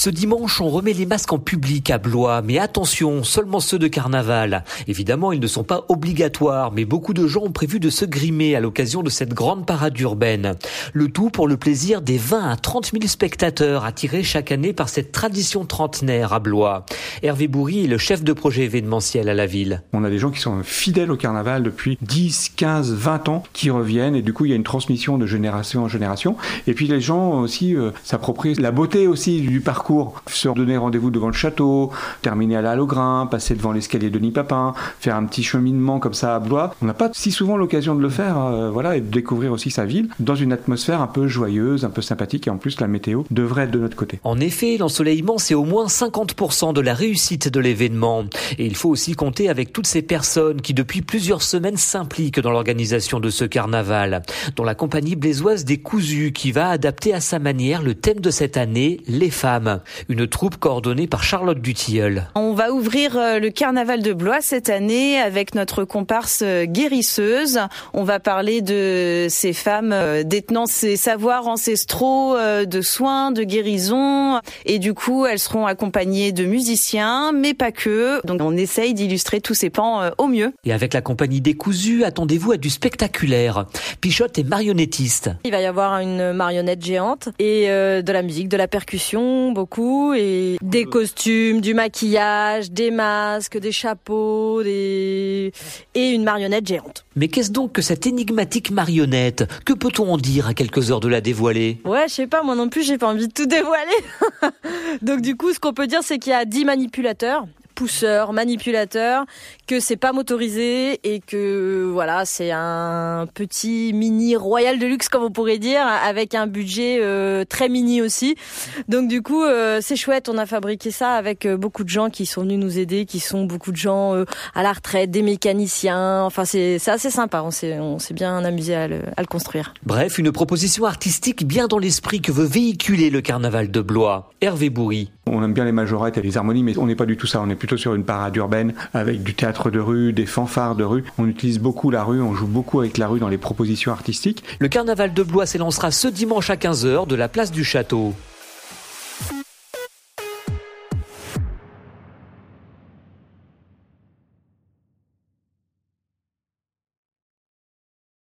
Ce dimanche, on remet les masques en public à Blois, mais attention, seulement ceux de carnaval. Évidemment, ils ne sont pas obligatoires, mais beaucoup de gens ont prévu de se grimer à l'occasion de cette grande parade urbaine. Le tout pour le plaisir des 20 à 30 000 spectateurs attirés chaque année par cette tradition trentenaire à Blois. Hervé Bourri est le chef de projet événementiel à la ville. On a des gens qui sont fidèles au carnaval depuis 10, 15, 20 ans, qui reviennent, et du coup, il y a une transmission de génération en génération. Et puis les gens aussi euh, s'approprient la beauté aussi du parcours se donner rendez-vous devant le château, terminer à la passer devant l'escalier de Nipapin, faire un petit cheminement comme ça à Blois. On n'a pas si souvent l'occasion de le faire, euh, voilà, et de découvrir aussi sa ville dans une atmosphère un peu joyeuse, un peu sympathique, et en plus la météo devrait être de notre côté. En effet, l'ensoleillement, c'est au moins 50% de la réussite de l'événement. Et il faut aussi compter avec toutes ces personnes qui, depuis plusieurs semaines, s'impliquent dans l'organisation de ce carnaval, dont la compagnie blésoise des Cousus, qui va adapter à sa manière le thème de cette année, les femmes une troupe coordonnée par Charlotte Dutilleul. On va ouvrir euh, le carnaval de Blois cette année avec notre comparse euh, guérisseuse. On va parler de ces femmes euh, détenant ces savoirs ancestraux de soins, de guérison. Et du coup, elles seront accompagnées de musiciens, mais pas que. Donc on essaye d'illustrer tous ces pans au mieux. Et avec la compagnie Décousu, attendez-vous à du spectaculaire. Pichotte est marionnettiste. Il va y avoir une marionnette géante et de la musique, de la percussion, beaucoup et des costumes, du maquillage, des masques, des chapeaux, des... et une marionnette géante. Mais qu'est-ce donc que cette énigmatique marionnette? Que peut-on en dire à quelques heures de la dévoiler? Ouais, je sais pas, moi non plus, j'ai pas envie de tout dévoiler. Donc du coup, ce qu'on peut dire, c'est qu'il y a 10 manipulateurs pousseur, manipulateur, que c'est pas motorisé et que voilà, c'est un petit mini royal de luxe comme on pourrait dire, avec un budget euh, très mini aussi. Donc du coup, euh, c'est chouette. On a fabriqué ça avec euh, beaucoup de gens qui sont venus nous aider, qui sont beaucoup de gens à la retraite, des mécaniciens. Enfin, c'est assez sympa. On s'est on s'est bien amusé à le, à le construire. Bref, une proposition artistique bien dans l'esprit que veut véhiculer le carnaval de Blois. Hervé Bourri. On aime bien les majorettes et les harmonies, mais on n'est pas du tout ça. On est sur une parade urbaine avec du théâtre de rue, des fanfares de rue. On utilise beaucoup la rue, on joue beaucoup avec la rue dans les propositions artistiques. Le carnaval de Blois s'élancera ce dimanche à 15h de la place du château.